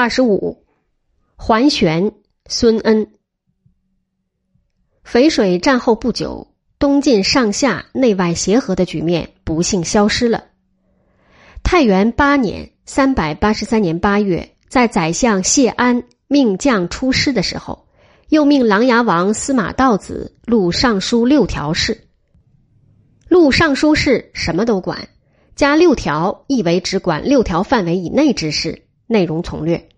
二十五，桓玄、孙恩。淝水战后不久，东晋上下内外协和的局面不幸消失了。太元八年（三百八十三年八月），在宰相谢安命将出师的时候，又命琅琊王司马道子录尚书六条事。录尚书事什么都管，加六条意为只管六条范围以内之事。内容从略。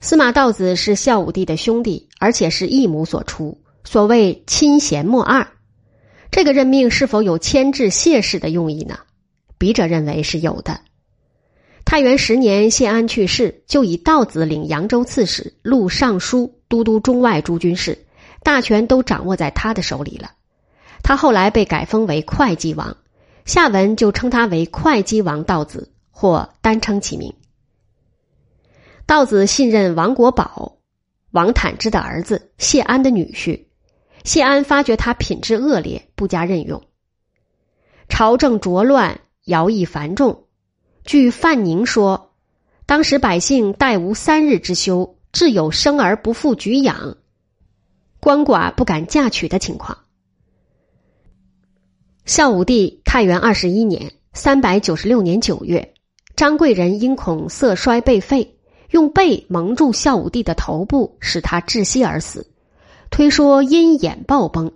司马道子是孝武帝的兄弟，而且是异母所出，所谓亲贤莫二。这个任命是否有牵制谢氏的用意呢？笔者认为是有的。太元十年，谢安去世，就以道子领扬州刺史、录尚书、都督中外诸军事，大权都掌握在他的手里了。他后来被改封为会稽王，下文就称他为会稽王道子，或单称其名。道子信任王国宝，王坦之的儿子，谢安的女婿。谢安发觉他品质恶劣，不加任用。朝政浊乱，徭役繁重。据范宁说，当时百姓待无三日之休，至有生而不复举养，鳏寡不敢嫁娶的情况。孝武帝太元二十一年（三百九十六年九月），张贵人因恐色衰被废。用背蒙住孝武帝的头部，使他窒息而死。推说因眼暴崩。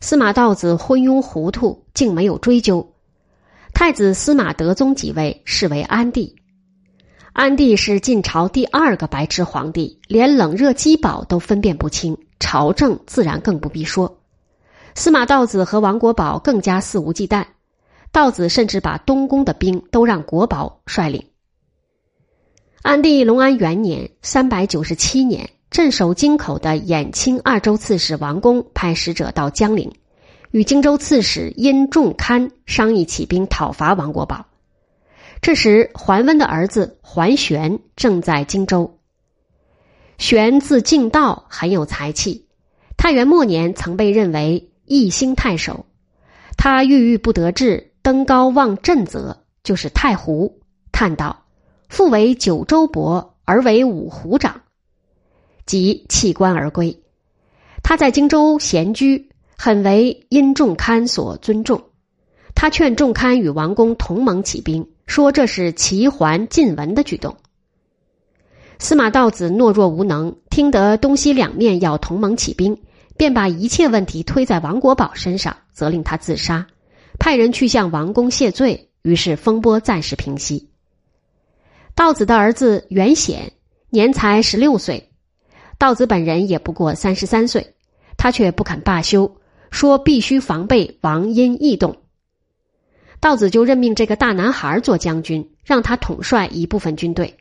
司马道子昏庸糊涂，竟没有追究。太子司马德宗即位，是为安帝。安帝是晋朝第二个白痴皇帝，连冷热饥饱都分辨不清，朝政自然更不必说。司马道子和王国宝更加肆无忌惮，道子甚至把东宫的兵都让国宝率领。安帝隆安元年（三百九十七年），镇守京口的衍清二州刺史王公派使者到江陵，与荆州刺史殷仲堪商议起兵讨伐王国宝。这时，桓温的儿子桓玄正在荆州。玄字敬道，很有才气。太元末年，曾被认为义兴太守。他郁郁不得志，登高望震泽，就是太湖，叹道。复为九州伯，而为五湖长，即弃官而归。他在荆州闲居，很为殷仲堪所尊重。他劝仲堪与王公同盟起兵，说这是齐桓晋文的举动。司马道子懦弱无能，听得东西两面要同盟起兵，便把一切问题推在王国宝身上，责令他自杀，派人去向王公谢罪。于是风波暂时平息。道子的儿子袁显年才十六岁，道子本人也不过三十三岁，他却不肯罢休，说必须防备王殷异动。道子就任命这个大男孩做将军，让他统帅一部分军队。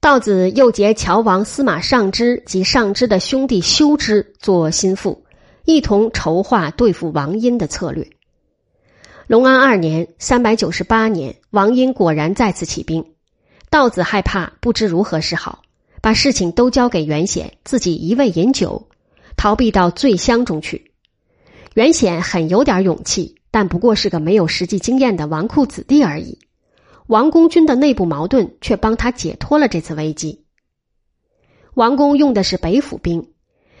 道子又结乔王司马尚之及尚之的兄弟修之做心腹，一同筹划对付王殷的策略。隆安二年（三百九十八年），王英果然再次起兵。道子害怕，不知如何是好，把事情都交给袁显，自己一味饮酒，逃避到醉乡中去。袁显很有点勇气，但不过是个没有实际经验的纨绔子弟而已。王公军的内部矛盾却帮他解脱了这次危机。王公用的是北府兵，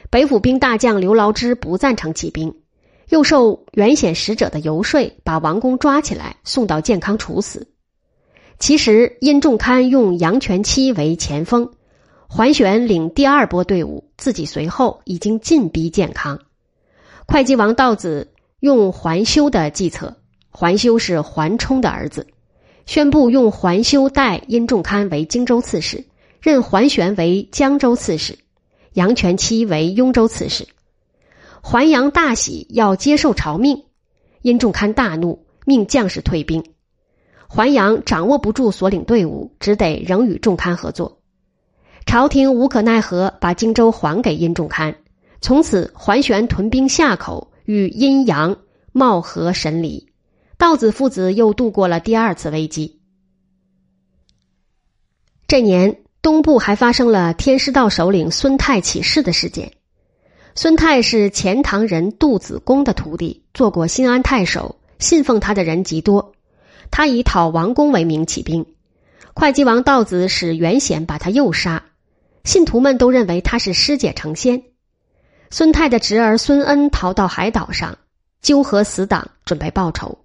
北府兵大将刘牢之不赞成起兵。又受元显使者的游说，把王公抓起来，送到健康处死。其实殷仲堪用杨全期为前锋，桓玄领第二波队伍，自己随后已经进逼健康。会稽王道子用桓修的计策，桓修是桓冲的儿子，宣布用桓修代殷仲堪为荆州刺史，任桓玄为江州刺史，杨全期为雍州刺史。桓阳大喜，要接受朝命。殷仲堪大怒，命将士退兵。桓阳掌握不住所领队伍，只得仍与仲堪合作。朝廷无可奈何，把荆州还给殷仲堪。从此，桓玄屯兵夏口，与阴阳貌合神离。道子父子又度过了第二次危机。这年，东部还发生了天师道首领孙泰起事的事件。孙泰是钱塘人杜子公的徒弟，做过新安太守，信奉他的人极多。他以讨王公为名起兵，会稽王道子使袁显把他诱杀，信徒们都认为他是师姐成仙。孙泰的侄儿孙恩逃到海岛上，纠合死党，准备报仇。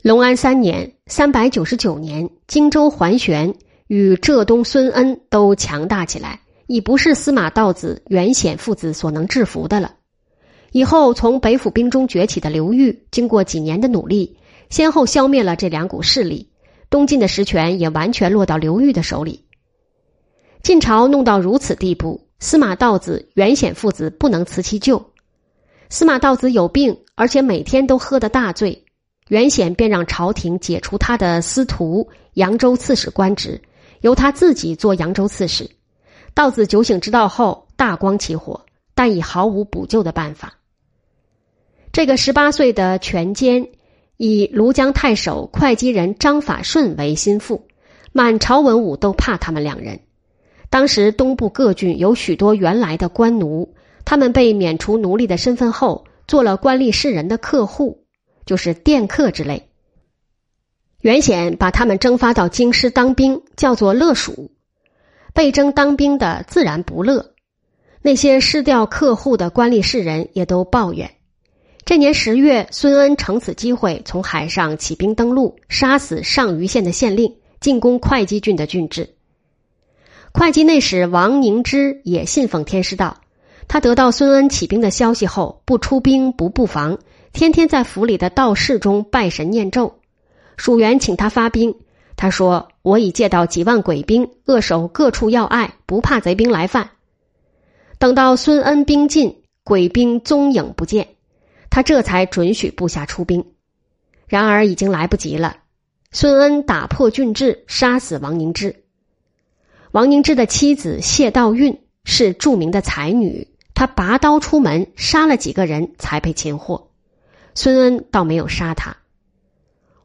隆安三年（三百九十九年），荆州桓玄与浙东孙恩都强大起来，已不是司马道子、袁显父子所能制服的了。以后从北府兵中崛起的刘裕，经过几年的努力，先后消灭了这两股势力，东晋的实权也完全落到刘裕的手里。晋朝弄到如此地步，司马道子、袁显父子不能辞其咎。司马道子有病，而且每天都喝得大醉，袁显便让朝廷解除他的司徒、扬州刺史官职，由他自己做扬州刺史。道子酒醒知道后，大光起火，但已毫无补救的办法。这个十八岁的权奸，以庐江太守会稽人张法顺为心腹，满朝文武都怕他们两人。当时东部各郡有许多原来的官奴，他们被免除奴隶的身份后，做了官吏士人的客户，就是佃客之类。袁显把他们征发到京师当兵，叫做乐属。被征当兵的自然不乐，那些失掉客户的官吏士人也都抱怨。这年十月，孙恩乘此机会从海上起兵登陆，杀死上虞县的县令，进攻会稽郡的郡治。会稽内史王凝之也信奉天师道，他得到孙恩起兵的消息后，不出兵不布防，天天在府里的道士中拜神念咒。蜀元请他发兵，他说：“我已借到几万鬼兵，扼守各处要隘，不怕贼兵来犯。”等到孙恩兵尽，鬼兵踪影不见。他这才准许部下出兵，然而已经来不及了。孙恩打破郡治，杀死王凝之。王凝之的妻子谢道韫是著名的才女，她拔刀出门，杀了几个人才被擒获。孙恩倒没有杀他。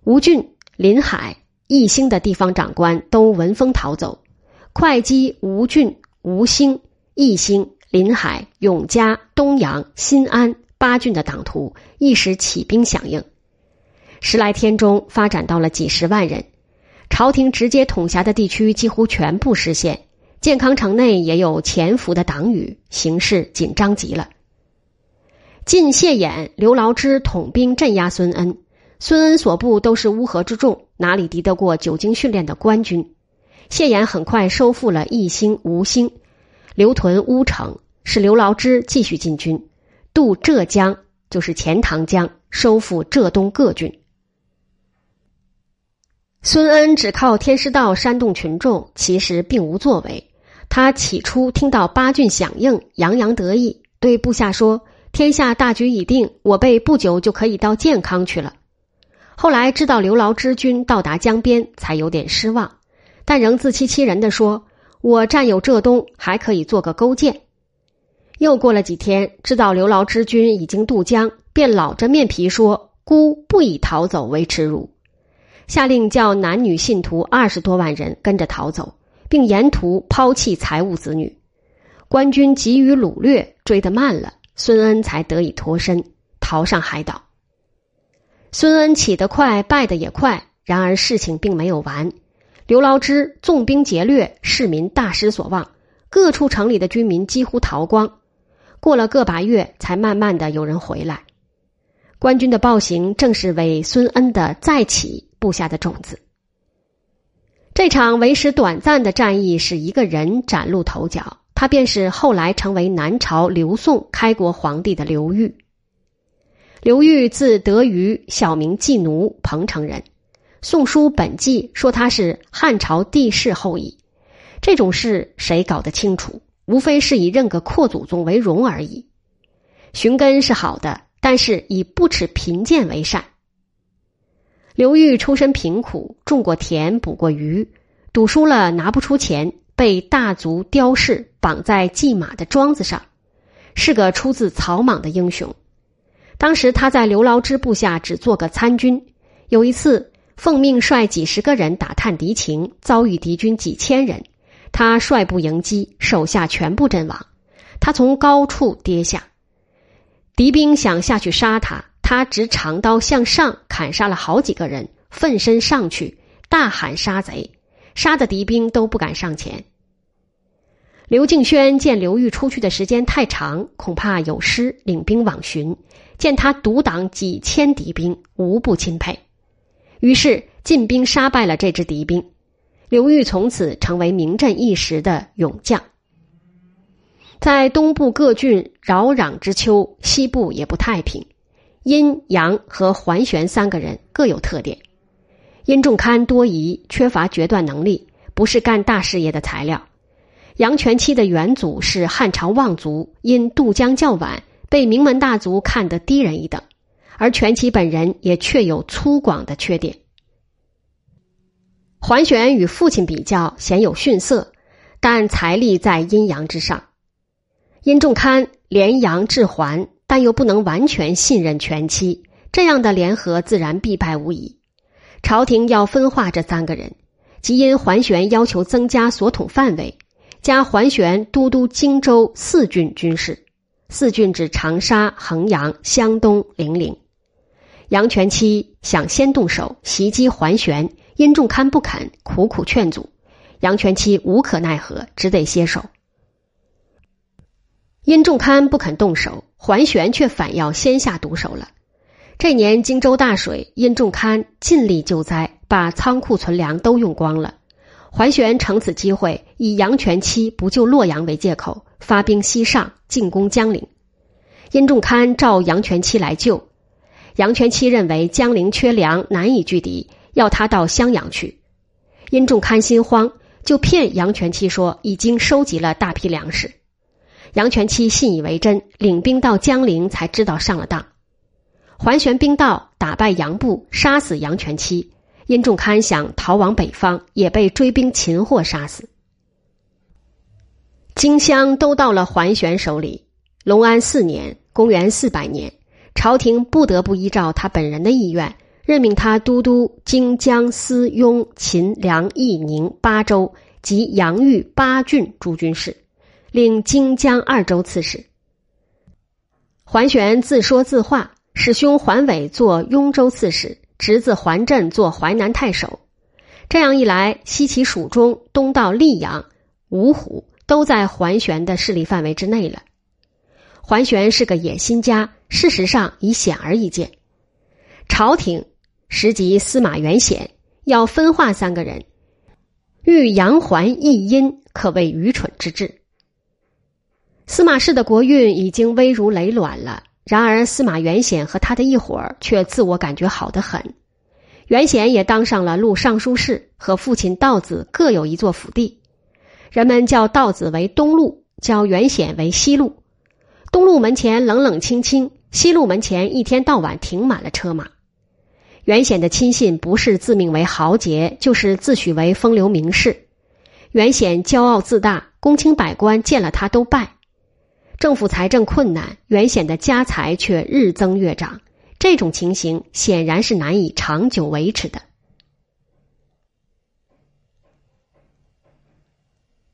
吴郡、林海、义兴的地方长官都闻风逃走，会稽、吴郡、吴兴、义兴、临海、永嘉、东阳、新安。八郡的党徒一时起兵响应，十来天中发展到了几十万人。朝廷直接统辖的地区几乎全部失陷，健康城内也有潜伏的党羽，形势紧张极了。晋谢衍、刘牢之统兵镇压孙恩，孙恩所部都是乌合之众，哪里敌得过久经训练的官军？谢衍很快收复了义兴、吴兴，刘屯乌城，使刘牢之继续进军。渡浙江就是钱塘江，收复浙东各郡。孙恩只靠天师道煽动群众，其实并无作为。他起初听到八郡响应，洋洋得意，对部下说：“天下大局已定，我辈不久就可以到建康去了。”后来知道刘牢之军到达江边，才有点失望，但仍自欺欺人的说：“我占有浙东，还可以做个勾践。”又过了几天，知道刘牢之军已经渡江，便老着面皮说：“孤不以逃走为耻辱。”下令叫男女信徒二十多万人跟着逃走，并沿途抛弃财物子女。官军急于掳掠，追得慢了，孙恩才得以脱身，逃上海岛。孙恩起得快，败得也快。然而事情并没有完，刘牢之纵兵劫掠，市民大失所望，各处城里的居民几乎逃光。过了个把月，才慢慢的有人回来。官军的暴行正是为孙恩的再起布下的种子。这场为时短暂的战役使一个人崭露头角，他便是后来成为南朝刘宋开国皇帝的刘裕。刘裕字德瑜，小名季奴，彭城人。《宋书本纪》说他是汉朝帝室后裔，这种事谁搞得清楚？无非是以认个阔祖宗为荣而已，寻根是好的，但是以不耻贫贱为善。刘裕出身贫苦，种过田，捕过鱼，赌输了拿不出钱，被大族刁氏绑在骑马的桩子上，是个出自草莽的英雄。当时他在刘牢之部下只做个参军，有一次奉命率几十个人打探敌情，遭遇敌军几千人。他率部迎击，手下全部阵亡。他从高处跌下，敌兵想下去杀他，他执长刀向上砍杀了好几个人，奋身上去，大喊杀贼，杀的敌兵都不敢上前。刘敬轩见刘裕出去的时间太长，恐怕有失，领兵往寻，见他独挡几千敌兵，无不钦佩，于是进兵杀败了这支敌兵。刘裕从此成为名震一时的勇将。在东部各郡扰攘之秋，西部也不太平。阴阳和桓玄三个人各有特点。殷仲堪多疑，缺乏决断能力，不是干大事业的材料。杨全期的元祖是汉朝望族，因渡江较晚，被名门大族看得低人一等。而全期本人也确有粗犷的缺点。桓玄与父亲比较，鲜有逊色，但财力在阴阳之上。殷仲堪联杨制桓，但又不能完全信任全期，这样的联合自然必败无疑。朝廷要分化这三个人，即因桓玄要求增加所统范围，加桓玄都督荆州四郡军事，四郡指长沙、衡阳、湘东、零陵。杨全期想先动手袭击桓玄，殷仲堪不肯，苦苦劝阻，杨全期无可奈何，只得歇手。殷仲堪不肯动手，桓玄却反要先下毒手了。这年荆州大水，殷仲堪尽力救灾，把仓库存粮都用光了。桓玄乘此机会，以杨全期不救洛阳为借口，发兵西上进攻江陵。殷仲堪召杨全期来救，杨全期认为江陵缺粮，难以拒敌，要他到襄阳去。殷仲堪心慌，就骗杨全期说已经收集了大批粮食。杨全期信以为真，领兵到江陵，才知道上了当。桓玄兵到，打败杨部，杀死杨全期。殷仲堪想逃往北方，也被追兵擒获，杀死。荆襄都到了桓玄手里。隆安四年（公元四百年），朝廷不得不依照他本人的意愿，任命他都督荆江司雍秦梁义宁八州及杨豫八郡诸军事。领荆江二州刺史，桓玄自说自话，使兄桓伟做雍州刺史，侄子桓震做淮南太守。这样一来，西起蜀中，东到溧阳、芜湖，都在桓玄的势力范围之内了。桓玄是个野心家，事实上已显而易见。朝廷时级司马元显要分化三个人，欲杨桓一阴，可谓愚蠢之至。司马氏的国运已经危如累卵了，然而司马元显和他的一伙儿却自我感觉好得很。元显也当上了录尚书事，和父亲道子各有一座府地。人们叫道子为东路，叫元显为西路。东路门前冷冷清清，西路门前一天到晚停满了车马。元显的亲信不是自命为豪杰，就是自诩为风流名士。元显骄傲自大，公卿百官见了他都拜。政府财政困难，原显的家财却日增月长，这种情形显然是难以长久维持的。